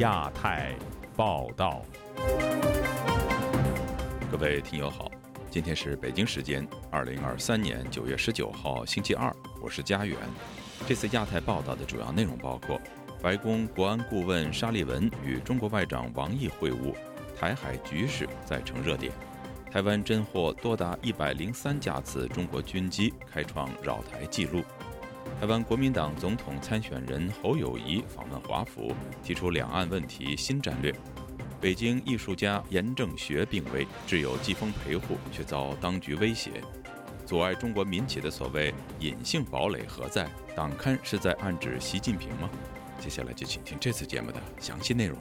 亚太报道，各位听友好，今天是北京时间二零二三年九月十九号星期二，我是佳远。这次亚太报道的主要内容包括：白宫国安顾问沙利文与中国外长王毅会晤，台海局势再成热点；台湾侦获多达一百零三架次中国军机，开创扰台纪录。台湾国民党总统参选人侯友谊访问华府，提出两岸问题新战略。北京艺术家严正学病危，挚友季风陪护，却遭当局威胁。阻碍中国民企的所谓隐性堡垒何在？党刊是在暗指习近平吗？接下来就请听这次节目的详细内容。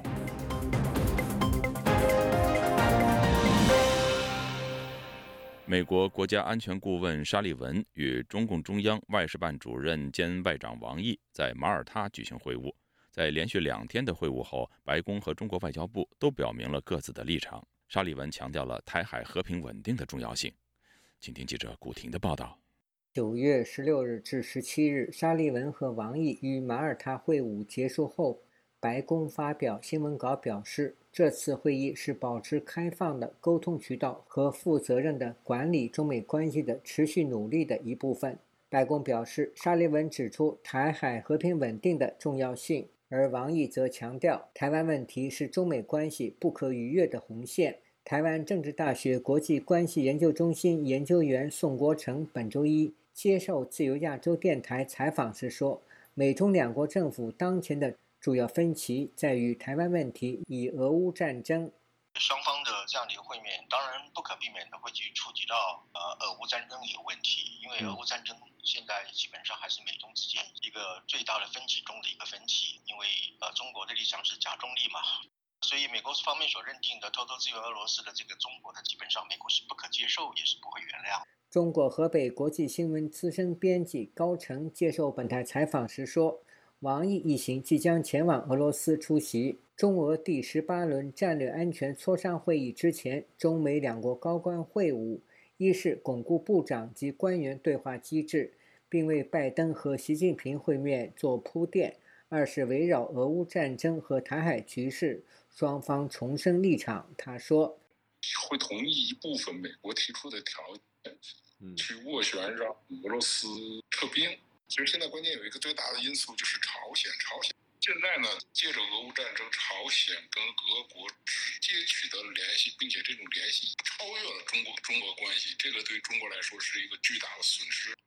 美国国家安全顾问沙利文与中共中央外事办主任兼外长王毅在马耳他举行会晤。在连续两天的会晤后，白宫和中国外交部都表明了各自的立场。沙利文强调了台海和平稳定的重要性。请听记者古婷的报道。九月十六日至十七日，沙利文和王毅与马耳他会晤结束后，白宫发表新闻稿表示。这次会议是保持开放的沟通渠道和负责任的管理中美关系的持续努力的一部分。白宫表示，沙利文指出台海和平稳定的重要性，而王毅则强调台湾问题是中美关系不可逾越的红线。台湾政治大学国际关系研究中心研究员宋国成本周一接受自由亚洲电台采访时说：“美中两国政府当前的。”主要分歧在于台湾问题以俄乌战争。双方的这样的一个会面，当然不可避免的会去触及到呃俄乌战争一个问题，因为俄乌战争现在基本上还是美中之间一个最大的分歧中的一个分歧，因为呃中国的立场是假中立嘛，所以美国方面所认定的偷偷支援俄罗斯的这个中国，它基本上美国是不可接受，也是不会原谅。中国河北国际新闻资深编辑高成接受本台采访时说。王毅一行即将前往俄罗斯出席中俄第十八轮战略安全磋商会议。之前，中美两国高官会晤，一是巩固部长及官员对话机制，并为拜登和习近平会面做铺垫；二是围绕俄乌战争和台海局势，双方重申立场。他说：“会同意一部分美国提出的条件，去斡旋让俄罗斯撤兵。”其实现在关键有一个最大的因素就是朝鲜。朝鲜现在呢，借着俄乌战争，朝鲜跟俄国直接取得了联系，并且这种联系超越了中国中俄关系，这个对中国来说是一个巨大的损失。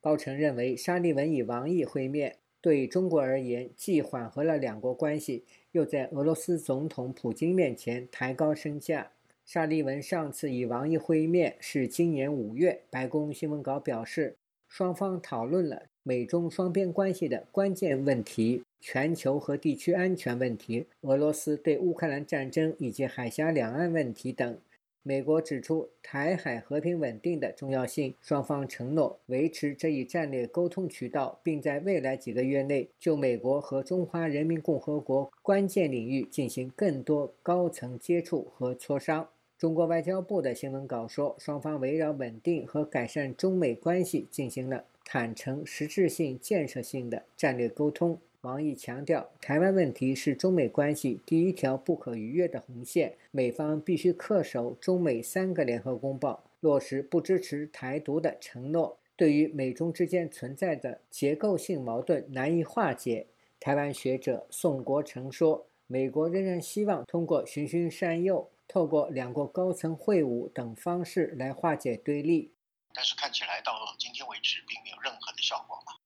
高成认为，沙利文与王毅会面对中国而言，既缓和了两国关系，又在俄罗斯总统普京面前抬高身价。沙利文上次与王毅会面是今年五月，白宫新闻稿表示，双方讨论了。美中双边关系的关键问题、全球和地区安全问题、俄罗斯对乌克兰战争以及海峡两岸问题等。美国指出台海和平稳定的重要性，双方承诺维持这一战略沟通渠道，并在未来几个月内就美国和中华人民共和国关键领域进行更多高层接触和磋商。中国外交部的新闻稿说，双方围绕稳定和改善中美关系进行了。坦诚、实质性、建设性的战略沟通。王毅强调，台湾问题是中美关系第一条不可逾越的红线，美方必须恪守中美三个联合公报，落实不支持台独的承诺。对于美中之间存在的结构性矛盾难以化解，台湾学者宋国成说：“美国仍然希望通过循循善诱，透过两国高层会晤等方式来化解对立。”但是看起来到今天为止，并没有任何的效果嘛。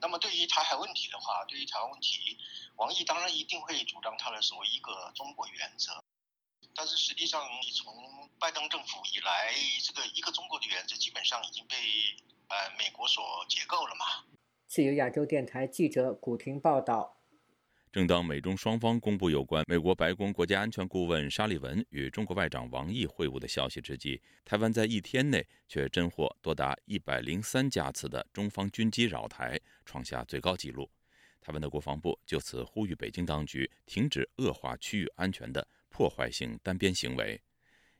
那么对于台海问题的话，对于台湾问题，王毅当然一定会主张他的所谓一个中国原则。但是实际上，从拜登政府以来，这个一个中国的原则基本上已经被呃美国所解构了嘛。自由亚洲电台记者古婷报道。正当美中双方公布有关美国白宫国家安全顾问沙利文与中国外长王毅会晤的消息之际，台湾在一天内却侦获多达一百零三架次的中方军机扰台，创下最高纪录。台湾的国防部就此呼吁北京当局停止恶化区域安全的破坏性单边行为。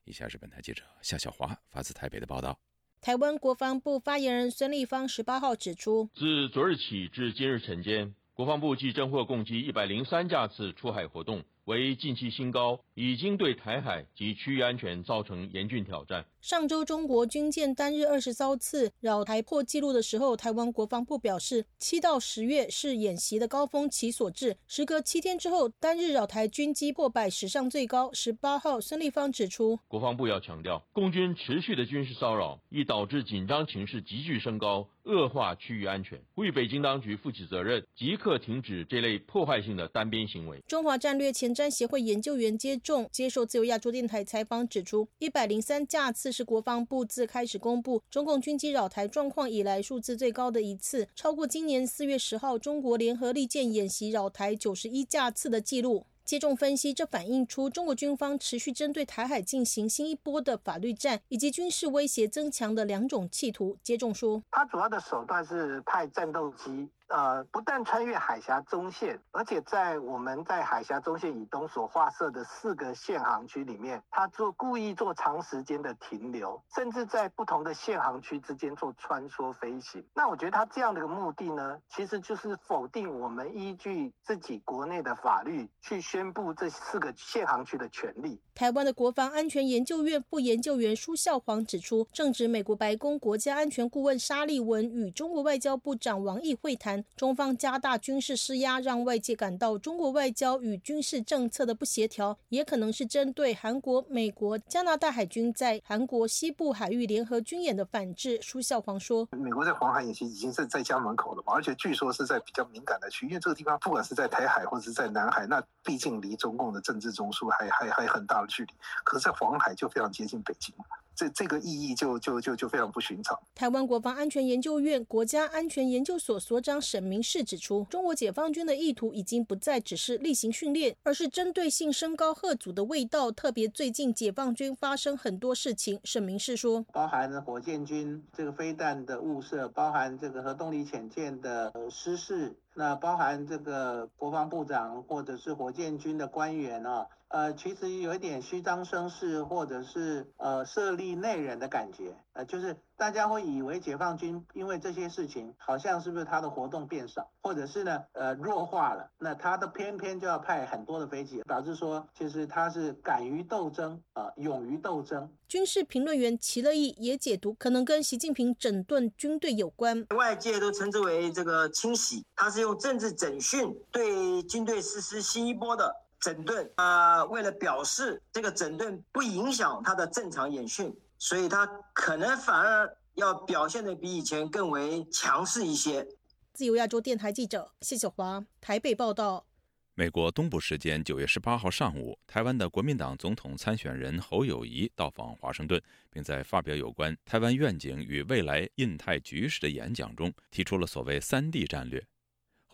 以下是本台记者夏小华发自台北的报道。台湾国防部发言人孙立方十八号指出，自昨日起至今日晨间。国防部即侦获共计一百零三架次出海活动。为近期新高，已经对台海及区域安全造成严峻挑战。上周中国军舰单日二十艘次扰台破纪录的时候，台湾国防部表示，七到十月是演习的高峰期所致。时隔七天之后，单日扰台军机破百，史上最高。十八号，孙立方指出，国防部要强调，共军持续的军事骚扰，已导致紧张情势急剧升高，恶化区域安全，呼吁北京当局负起责任，即刻停止这类破坏性的单边行为。中华战略前。瞻协会研究员接种接受自由亚洲电台采访指出，一百零三架次是国防部自开始公布中共军机扰台状况以来数字最高的一次，超过今年四月十号中国联合利剑演习扰台九十一架次的记录。接种分析，这反映出中国军方持续针对台海进行新一波的法律战以及军事威胁增强的两种企图。接种说，他主要的手段是派战斗机。呃，不但穿越海峡中线，而且在我们在海峡中线以东所划设的四个限航区里面，他做故意做长时间的停留，甚至在不同的限航区之间做穿梭飞行。那我觉得他这样的一个目的呢，其实就是否定我们依据自己国内的法律去宣布这四个限航区的权利。台湾的国防安全研究院副研究员舒孝煌指出，正值美国白宫国家安全顾问沙利文与中国外交部长王毅会谈。中方加大军事施压，让外界感到中国外交与军事政策的不协调，也可能是针对韩国、美国、加拿大海军在韩国西部海域联合军演的反制。舒孝煌说：“美国在黄海演习已经是在家门口了嘛，而且据说是在比较敏感的区域，这个地方不管是在台海或者是在南海，那毕竟离中共的政治中枢还还还很大距离，可是，在黄海就非常接近北京。”这这个意义就就就就非常不寻常。台湾国防安全研究院国家安全研究所所长沈明世指出，中国解放军的意图已经不再只是例行训练，而是针对性升高贺祖的味道。特别最近解放军发生很多事情，沈明世说，包含了火箭军这个飞弹的误射，包含这个核动力潜舰的失事，那包含这个国防部长或者是火箭军的官员啊。呃，其实有一点虚张声势，或者是呃设立内人的感觉，呃，就是大家会以为解放军因为这些事情，好像是不是他的活动变少，或者是呢，呃弱化了，那他的偏偏就要派很多的飞机，导致说其实他是敢于斗争，啊，勇于斗争。军事评论员齐乐意也解读，可能跟习近平整顿军队有关。外界都称之为这个清洗，他是用政治整训对军队实施新一波的。整顿啊，为了表示这个整顿不影响他的正常演训，所以他可能反而要表现的比以前更为强势一些。自由亚洲电台记者谢小华台北报道。美国东部时间九月十八号上午，台湾的国民党总统参选人侯友谊到访华盛顿，并在发表有关台湾愿景与未来印太局势的演讲中，提出了所谓“三地战略”。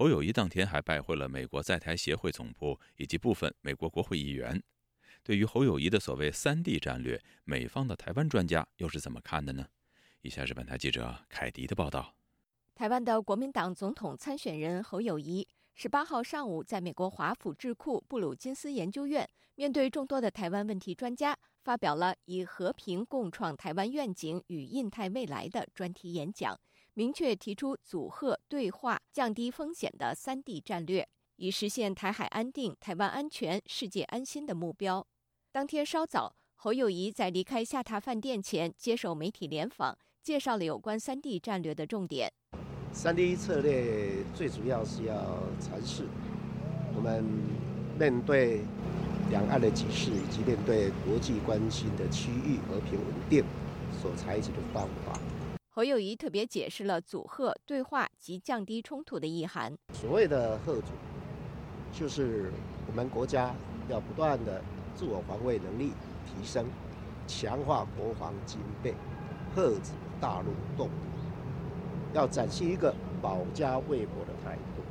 侯友谊当天还拜会了美国在台协会总部以及部分美国国会议员。对于侯友谊的所谓“三地战略”，美方的台湾专家又是怎么看的呢？以下是本台记者凯迪的报道。台湾的国民党总统参选人侯友谊十八号上午在美国华府智库布鲁金斯研究院，面对众多的台湾问题专家，发表了以“和平共创台湾愿景与印太未来”的专题演讲。明确提出阻吓、对话、降低风险的三地战略，以实现台海安定、台湾安全、世界安心的目标。当天稍早，侯友谊在离开下榻饭店前接受媒体联访，介绍了有关三地战略的重点。三地策略最主要是要阐释我们面对两岸的局势以及面对国际关心的区域和平稳定所采取的方法。侯友谊特别解释了阻吓、对话及降低冲突的意涵。所谓的“贺阻”，就是我们国家要不断的自我防卫能力提升，强化国防军备，遏止大陆动武，要展现一个保家卫国的态度。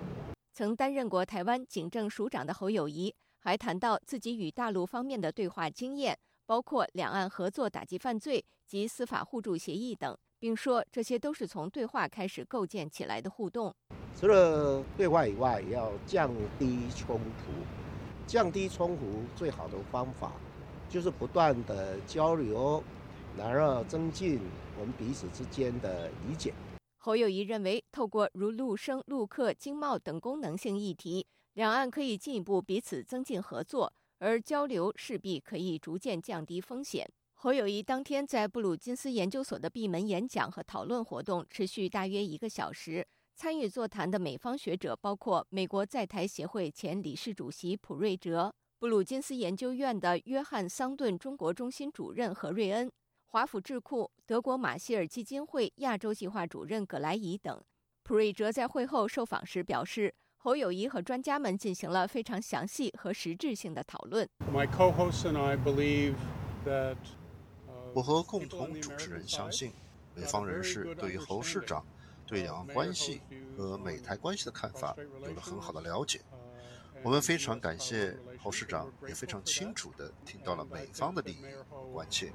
曾担任过台湾警政署长的侯友谊，还谈到自己与大陆方面的对话经验，包括两岸合作打击犯罪及司法互助协议等。并说，这些都是从对话开始构建起来的互动。除了对话以外，也要降低冲突。降低冲突最好的方法，就是不断的交流，然后增进我们彼此之间的理解。侯友谊认为，透过如陆生、陆客、经贸等功能性议题，两岸可以进一步彼此增进合作，而交流势必可以逐渐降低风险。侯友谊当天在布鲁金斯研究所的闭门演讲和讨论活动持续大约一个小时。参与座谈的美方学者包括美国在台协会前理事主席普瑞哲、布鲁金斯研究院的约翰桑顿中国中心主任何瑞恩、华府智库德国马歇尔基金会亚洲计划主任葛莱仪等。普瑞哲在会后受访时表示，侯友谊和专家们进行了非常详细和实质性的讨论 my cohost and i believe that。我和共同主持人相信，美方人士对于侯市长。对两岸关系和美台关系的看法有了很好的了解，我们非常感谢侯市长，也非常清楚地听到了美方的利益关切。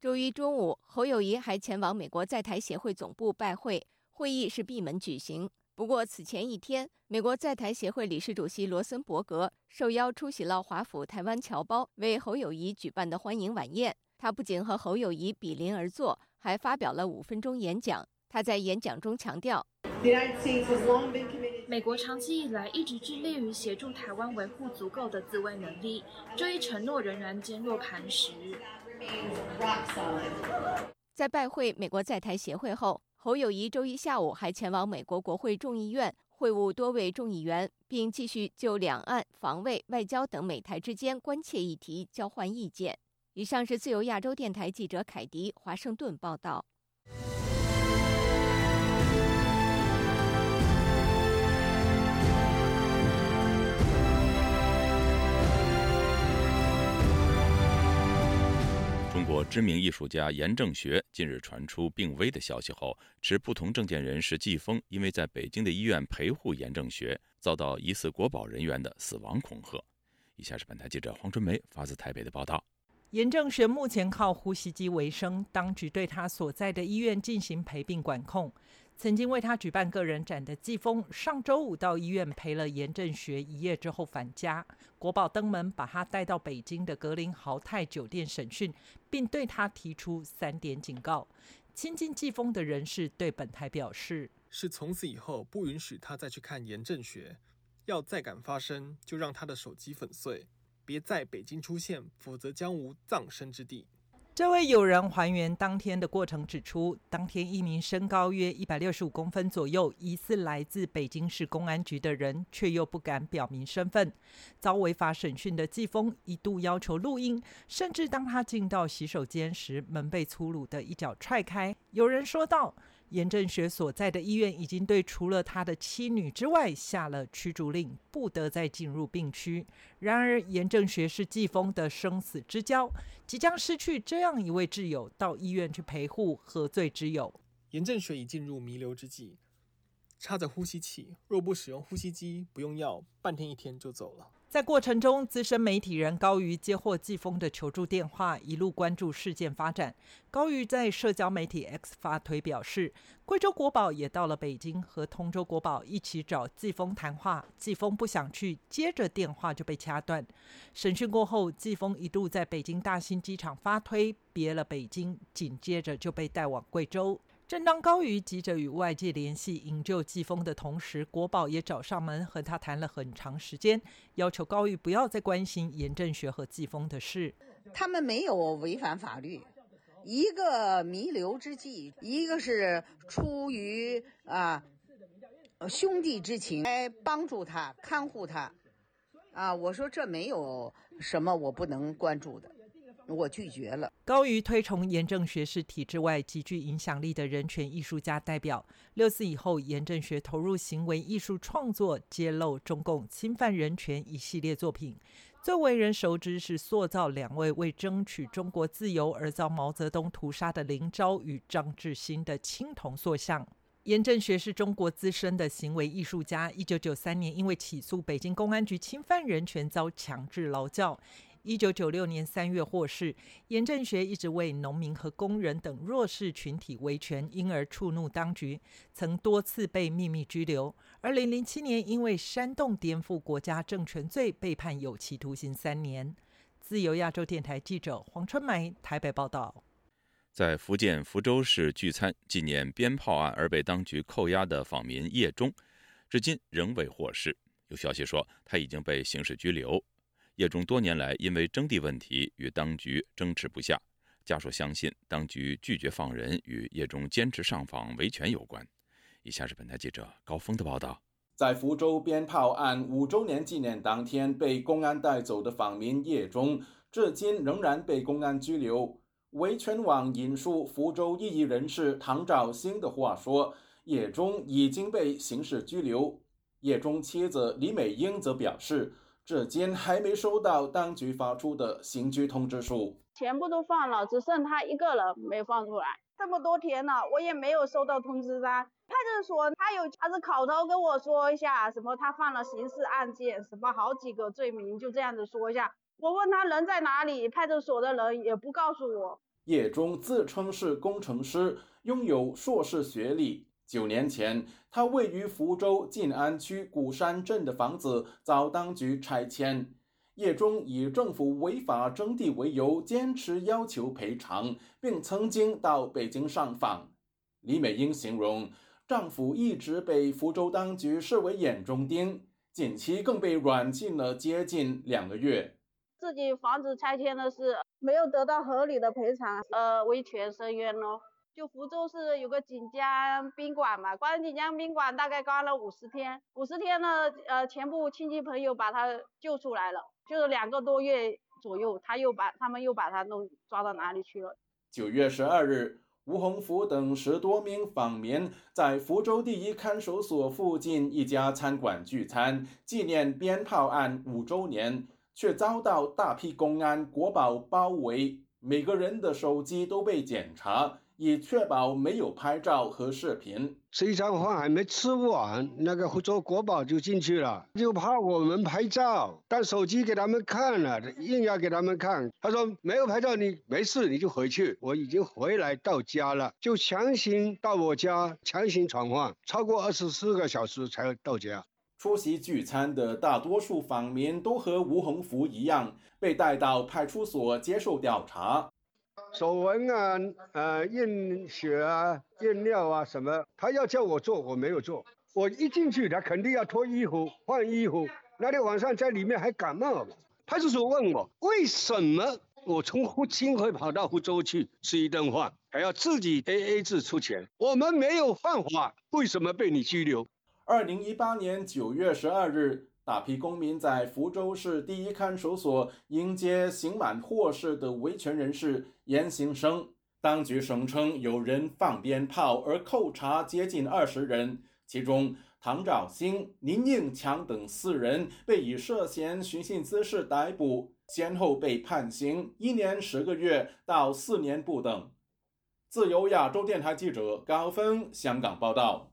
周一中午，侯友谊还前往美国在台协会总部拜会，会议是闭门举行。不过此前一天，美国在台协会理事主席罗森伯格受邀出席了华府台湾侨胞为侯友谊举办的欢迎晚宴。他不仅和侯友谊比邻而坐，还发表了五分钟演讲。他在演讲中强调，美国长期以来一直致力于协助台湾维护足够的自卫能力，这一承诺仍然坚若磐石。在拜会美国在台协会后，侯友谊周一下午还前往美国国会众议院。会晤多位众议员，并继续就两岸、防卫、外交等美台之间关切议题交换意见。以上是自由亚洲电台记者凯迪华盛顿报道。国知名艺术家严正学近日传出病危的消息后，持不同证件人士季风因为在北京的医院陪护严正学，遭到疑似国保人员的死亡恐吓。以下是本台记者黄春梅发自台北的报道：严正学目前靠呼吸机为生，当局对他所在的医院进行陪病管控。曾经为他举办个人展的季风，上周五到医院陪了严正学一夜之后返家。国宝登门把他带到北京的格林豪泰酒店审讯，并对他提出三点警告。亲近季风的人士对本台表示：“是从此以后不允许他再去看严正学，要再敢发声，就让他的手机粉碎，别在北京出现，否则将无葬身之地。”这位友人还原当天的过程，指出，当天一名身高约一百六十五公分左右、疑似来自北京市公安局的人，却又不敢表明身份，遭违法审讯的季风一度要求录音，甚至当他进到洗手间时，门被粗鲁的一脚踹开。有人说道。严正学所在的医院已经对除了他的妻女之外下了驱逐令，不得再进入病区。然而，严正学是季风的生死之交，即将失去这样一位挚友，到医院去陪护何罪之有？严正学已进入弥留之际，插着呼吸器，若不使用呼吸机，不用药，半天一天就走了。在过程中，资深媒体人高瑜接获季风的求助电话，一路关注事件发展。高瑜在社交媒体 X 发推表示，贵州国宝也到了北京，和通州国宝一起找季风谈话。季风不想去，接着电话就被掐断。审讯过后，季风一度在北京大兴机场发推，别了北京，紧接着就被带往贵州。正当高瑜急着与外界联系营救季风的同时，国宝也找上门和他谈了很长时间，要求高瑜不要再关心严正学和季风的事。他们没有违反法律，一个弥留之际，一个是出于啊兄弟之情来帮助他、看护他。啊，我说这没有什么我不能关注的。我拒绝了。高于推崇严正学是体制外极具影响力的人权艺术家代表。六四以后，严正学投入行为艺术创作，揭露中共侵犯人权一系列作品。最为人熟知是塑造两位为争取中国自由而遭毛泽东屠杀的林昭与张志新的青铜塑像。严正学是中国资深的行为艺术家。一九九三年，因为起诉北京公安局侵犯人权，遭强制劳教。一九九六年三月获释，严正学一直为农民和工人等弱势群体维权，因而触怒当局，曾多次被秘密拘留。二零零七年因为煽动颠覆国家政权罪被判有期徒刑三年。自由亚洲电台记者黄春梅台北报道。在福建福州市聚餐纪念鞭炮案而被当局扣押的访民叶忠，至今仍未获释。有消息说他已经被刑事拘留。叶中多年来因为征地问题与当局争执不下，家属相信当局拒绝放人与叶中坚持上访维权有关。以下是本台记者高峰的报道：在福州鞭炮案五周年纪念当天被公安带走的访民叶中，至今仍然被公安拘留。维权网引述福州异议人士唐兆兴的话说：“叶中已经被刑事拘留。”叶中妻子李美英则表示，至今还没收到当局发出的刑拘通知书。全部都放了，只剩他一个人没放出来。这么多天了，我也没有收到通知单。派出所他有，他是口头跟我说一下，什么他犯了刑事案件，什么好几个罪名，就这样子说一下。我问他人在哪里，派出所的人也不告诉我。叶中自称是工程师，拥有硕士学历。九年前，他位于福州晋安区古山镇的房子遭当局拆迁。叶忠以政府违法征地为由，坚持要求赔偿，并曾经到北京上访。李美英形容，丈夫一直被福州当局视为眼中钉，近期更被软禁了接近两个月。自己房子拆迁的事没有得到合理的赔偿，呃，维权申冤咯。就福州市有个锦江宾馆嘛，关锦江宾馆大概关了五十天，五十天呢，呃，全部亲戚朋友把他救出来了，就是两个多月左右，他又把他们又把他弄抓到哪里去了。九月十二日，吴洪福等十多名访民在福州第一看守所附近一家餐馆聚餐，纪念鞭炮案五周年。却遭到大批公安国保包围，每个人的手机都被检查，以确保没有拍照和视频。这餐饭还没吃完，那个福州国宝就进去了，就怕我们拍照，但手机给他们看了，硬要给他们看。他说没有拍照，你没事你就回去。我已经回来到家了，就强行到我家强行传唤，超过二十四个小时才到家。出席聚餐的大多数访民都和吴洪福一样，被带到派出所接受调查。手纹啊，呃，验血啊，验尿啊，什么？他要叫我做，我没有做。我一进去，他肯定要脱衣服、换衣服。那天晚上在里面还感冒了。派出所问我，为什么我从福清会跑到福州去吃一顿饭，还要自己 A A 制出钱？我们没有犯法，为什么被你拘留？二零一八年九月十二日，大批公民在福州市第一看守所迎接刑满获释的维权人士严行生。当局声称有人放鞭炮而扣查接近二十人，其中唐兆兴、林应强等四人被以涉嫌寻衅滋事逮捕，先后被判刑一年十个月到四年不等。自由亚洲电台记者高峰香港报道。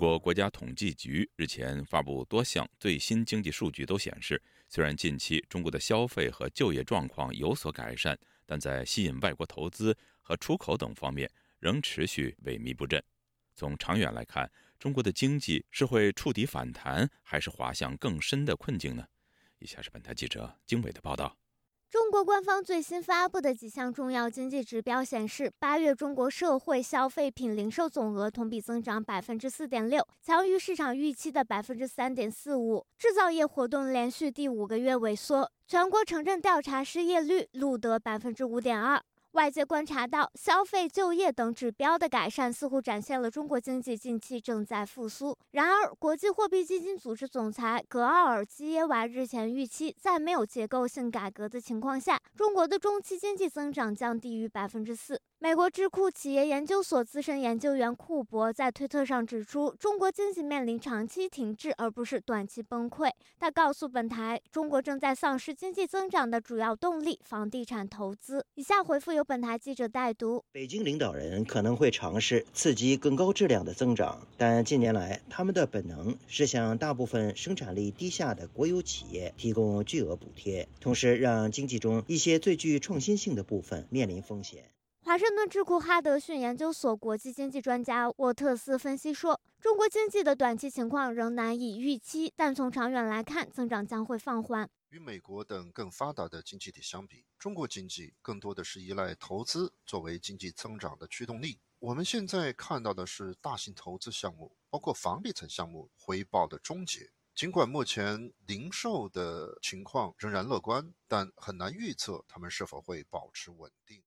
国国家统计局日前发布多项最新经济数据，都显示，虽然近期中国的消费和就业状况有所改善，但在吸引外国投资和出口等方面仍持续萎靡不振。从长远来看，中国的经济是会触底反弹，还是滑向更深的困境呢？以下是本台记者经纬的报道。中国官方最新发布的几项重要经济指标显示，八月中国社会消费品零售总额同比增长百分之四点六，强于市场预期的百分之三点四五。制造业活动连续第五个月萎缩，全国城镇调查失业率录得百分之五点二。外界观察到，消费、就业等指标的改善，似乎展现了中国经济近期正在复苏。然而，国际货币基金组织总裁格奥尔基耶娃日前预期，在没有结构性改革的情况下，中国的中期经济增长将低于百分之四。美国智库企业研究所资深研究员库珀在推特上指出，中国经济面临长期停滞，而不是短期崩溃。他告诉本台，中国正在丧失经济增长的主要动力——房地产投资。以下回复由本台记者代读：北京领导人可能会尝试刺激更高质量的增长，但近年来他们的本能是向大部分生产力低下的国有企业提供巨额补贴，同时让经济中一些最具创新性的部分面临风险。华盛顿智库哈德逊研究所国际经济专家沃特斯分析说，中国经济的短期情况仍难以预期，但从长远来看，增长将会放缓。与美国等更发达的经济体相比，中国经济更多的是依赖投资作为经济增长的驱动力。我们现在看到的是大型投资项目，包括房地产项目回报的终结。尽管目前零售的情况仍然乐观，但很难预测他们是否会保持稳定。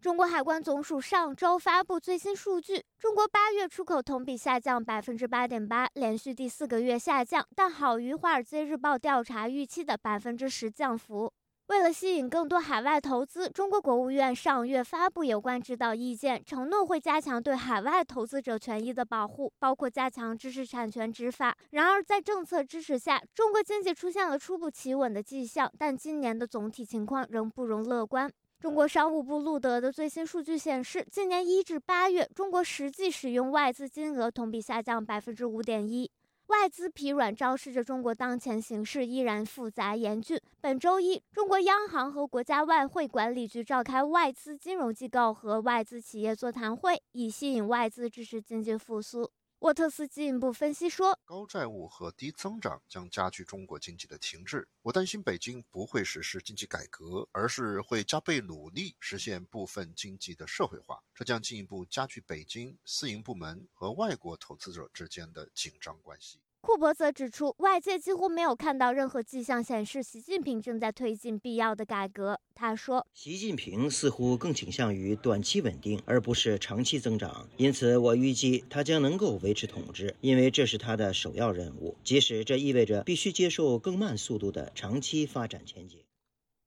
中国海关总署上周发布最新数据，中国八月出口同比下降百分之八点八，连续第四个月下降，但好于《华尔街日报》调查预期的百分之十降幅。为了吸引更多海外投资，中国国务院上月发布有关指导意见，承诺会加强对海外投资者权益的保护，包括加强知识产权执法。然而，在政策支持下，中国经济出现了初步企稳的迹象，但今年的总体情况仍不容乐观。中国商务部录得的最新数据显示，今年一至八月，中国实际使用外资金额同比下降百分之五点一。外资疲软昭示着中国当前形势依然复杂严峻。本周一，中国央行和国家外汇管理局召开外资金融机构和外资企业座谈会，以吸引外资支持经济复苏。沃特斯进一步分析说，高债务和低增长将加剧中国经济的停滞。我担心北京不会实施经济改革，而是会加倍努力实现部分经济的社会化，这将进一步加剧北京私营部门和外国投资者之间的紧张关系。库珀则指出，外界几乎没有看到任何迹象显示习近平正在推进必要的改革。他说：“习近平似乎更倾向于短期稳定，而不是长期增长。因此，我预计他将能够维持统治，因为这是他的首要任务，即使这意味着必须接受更慢速度的长期发展前景。”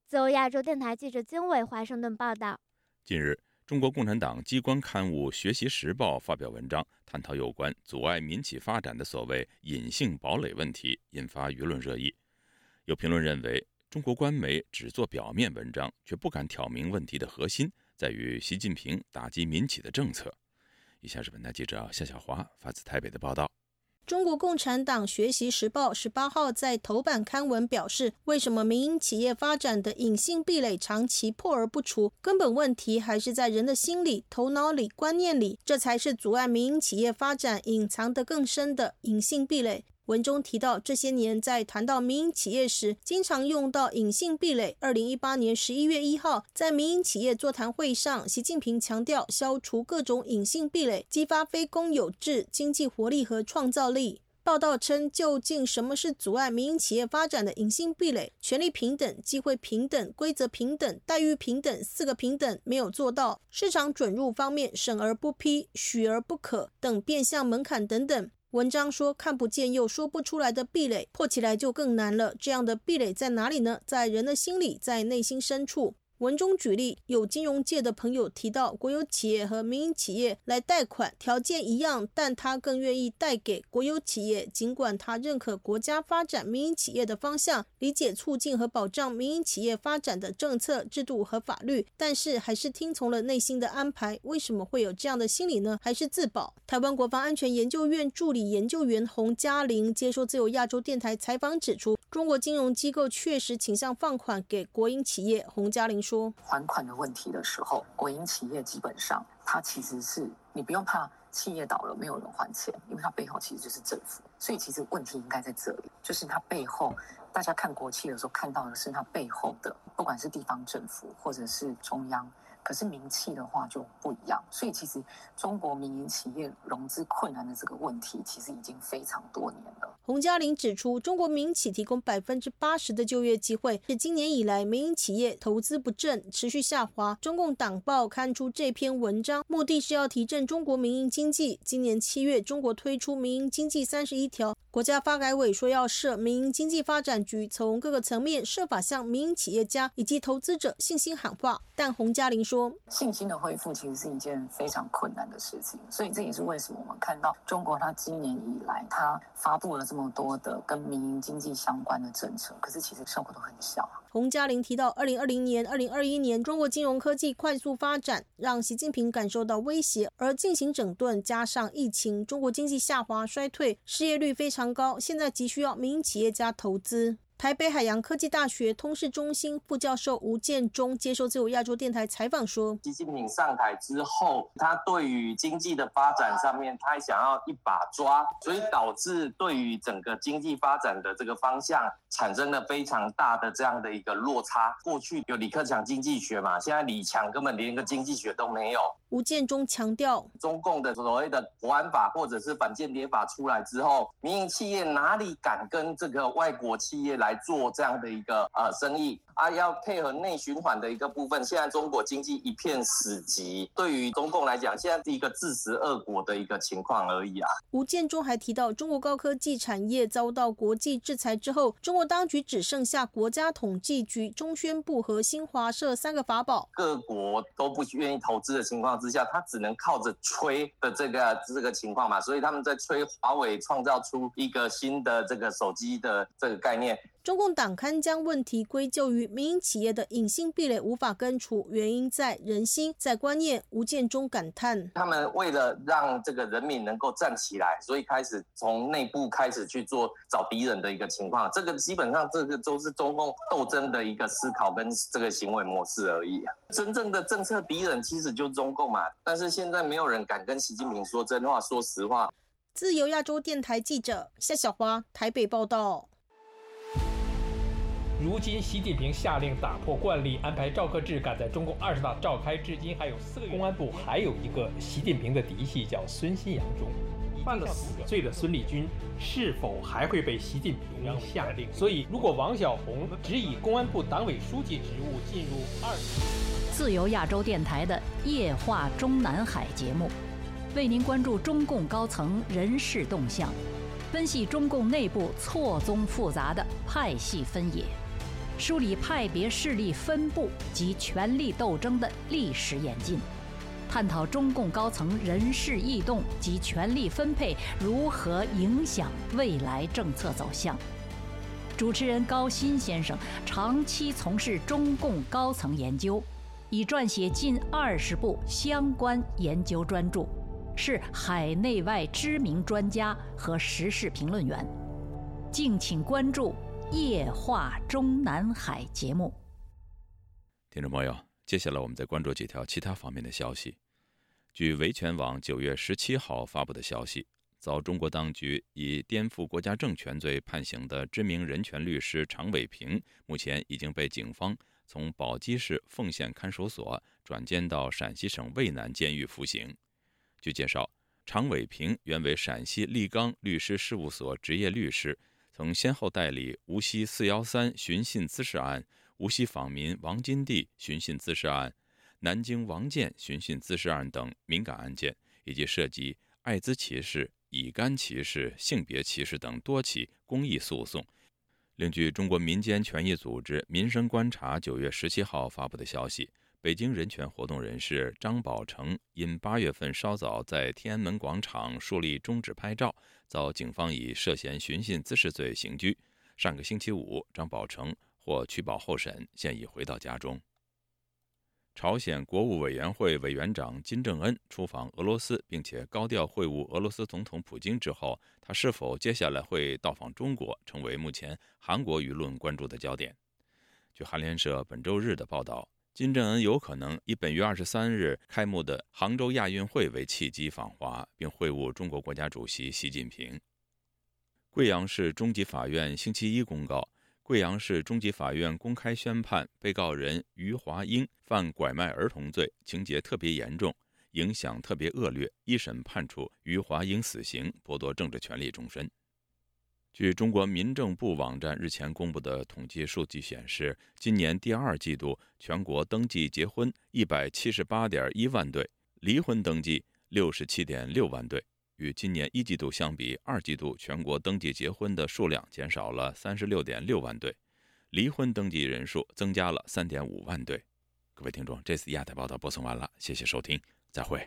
自由亚洲电台记者经纬华盛顿报道。近日。中国共产党机关刊物《学习时报》发表文章，探讨有关阻碍民企发展的所谓“隐性堡垒”问题，引发舆论热议。有评论认为，中国官媒只做表面文章，却不敢挑明问题的核心在于习近平打击民企的政策。以下是本台记者夏小华发自台北的报道。中国共产党学习时报十八号在头版刊文表示，为什么民营企业发展的隐性壁垒长期破而不除？根本问题还是在人的心理、头脑里、观念里，这才是阻碍民营企业发展隐藏得更深的隐性壁垒。文中提到，这些年在谈到民营企业时，经常用到隐性壁垒。二零一八年十一月一号，在民营企业座谈会上，习近平强调消除各种隐性壁垒，激发非公有制经济活力和创造力。报道称，究竟什么是阻碍民营企业发展的隐性壁垒？权利平等、机会平等、规则平等、待遇平等四个平等没有做到。市场准入方面，审而不批、许而不可等变相门槛等等。文章说，看不见又说不出来的壁垒，破起来就更难了。这样的壁垒在哪里呢？在人的心里，在内心深处。文中举例，有金融界的朋友提到，国有企业和民营企业来贷款条件一样，但他更愿意贷给国有企业。尽管他认可国家发展民营企业的方向，理解促进和保障民营企业发展的政策、制度和法律，但是还是听从了内心的安排。为什么会有这样的心理呢？还是自保？台湾国防安全研究院助理研究员洪嘉玲接受自由亚洲电台采访指出，中国金融机构确实倾向放款给国营企业。洪嘉玲说。说还款的问题的时候，国营企业基本上它其实是你不用怕企业倒了没有人还钱，因为它背后其实就是政府，所以其实问题应该在这里，就是它背后大家看国企的时候看到的是它背后的，不管是地方政府或者是中央。可是名气的话就不一样，所以其实中国民营企业融资困难的这个问题，其实已经非常多年了。洪嘉玲指出，中国民企提供百分之八十的就业机会，是今年以来民营企业投资不振，持续下滑。中共党报刊出这篇文章，目的是要提振中国民营经济。今年七月，中国推出民营经济三十一条，国家发改委说要设民营经济发展局，从各个层面设法向民营企业家以及投资者信心喊话。但洪嘉玲说，信心的恢复其实是一件非常困难的事情，所以这也是为什么我们看到中国它今年以来它发布了这么多的跟民营经济相关的政策，可是其实效果都很小。洪嘉玲提到，二零二零年、二零二一年，中国金融科技快速发展，让习近平感受到威胁，而进行整顿，加上疫情，中国经济下滑衰退，失业率非常高，现在急需要民营企业家投资。台北海洋科技大学通识中心副教授吴建中接受自由亚洲电台采访说：“习近平上台之后，他对于经济的发展上面，他想要一把抓，所以导致对于整个经济发展的这个方向产生了非常大的这样的一个落差。过去有李克强经济学嘛，现在李强根本连个经济学都没有。”吴建中强调，中共的所谓的国安法或者是反间谍法出来之后，民营企业哪里敢跟这个外国企业来做这样的一个呃生意？啊？要配合内循环的一个部分。现在中国经济一片死寂，对于中共来讲，现在是一个自食恶果的一个情况而已啊。吴建中还提到，中国高科技产业遭到国际制裁之后，中国当局只剩下国家统计局、中宣部和新华社三个法宝，各国都不愿意投资的情况。之下，他只能靠着吹的这个这个情况嘛，所以他们在吹华为创造出一个新的这个手机的这个概念。中共党刊将问题归咎于民营企业的隐性壁垒无法根除，原因在人心，在观念。吴建中感叹：他们为了让这个人民能够站起来，所以开始从内部开始去做找敌人的一个情况。这个基本上这个都是中共斗争的一个思考跟这个行为模式而已。真正的政策敌人其实就中共嘛，但是现在没有人敢跟习近平说真话，说实话。自由亚洲电台记者夏小花台北报道。如今，习近平下令打破惯例，安排赵克志赶在中共二十大召开至今还有四个月。公安部还有一个习近平的嫡系，叫孙新阳中。犯了死罪的孙立军是否还会被习近平下令？所以，如果王晓红只以公安部党委书记职务进入二，自由亚洲电台的夜话中南海节目，为您关注中共高层人事动向，分析中共内部错综复杂的派系分野。梳理派别势力分布及权力斗争的历史演进，探讨中共高层人事异动及权力分配如何影响未来政策走向。主持人高鑫先生长期从事中共高层研究，已撰写近二十部相关研究专著，是海内外知名专家和时事评论员。敬请关注。夜话中南海节目，听众朋友，接下来我们再关注几条其他方面的消息。据维权网九月十七号发布的消息，遭中国当局以颠覆国家政权罪判刑的知名人权律师常伟平，目前已经被警方从宝鸡市奉县看守所转监到陕西省渭南监狱服刑。据介绍，常伟平原为陕西立刚律师事务所执业律师。曾先后代理无锡“四幺三”寻衅滋事案、无锡访民王金娣寻衅滋事案、南京王建寻衅滋事案等敏感案件，以及涉及艾滋歧视、乙肝歧视、性别歧视等多起公益诉讼。另据中国民间权益组织“民生观察”九月十七号发布的消息。北京人权活动人士张宝成因八月份稍早在天安门广场树立中指拍照，遭警方以涉嫌寻衅滋事罪刑拘。上个星期五，张宝成获取保候审，现已回到家中。朝鲜国务委员会委员长金正恩出访俄罗斯，并且高调会晤俄罗斯总统普京之后，他是否接下来会到访中国，成为目前韩国舆论关注的焦点。据韩联社本周日的报道。金正恩有可能以本月二十三日开幕的杭州亚运会为契机访华，并会晤中国国家主席习近平。贵阳市中级法院星期一公告，贵阳市中级法院公开宣判被告人余华英犯拐卖儿童罪，情节特别严重，影响特别恶劣，一审判处余华英死刑，剥夺政治权利终身。据中国民政部网站日前公布的统计数据显示，今年第二季度全国登记结婚一百七十八点一万对，离婚登记六十七点六万对。与今年一季度相比，二季度全国登记结婚的数量减少了三十六点六万对，离婚登记人数增加了三点五万对。各位听众，这次亚太报道播送完了，谢谢收听，再会。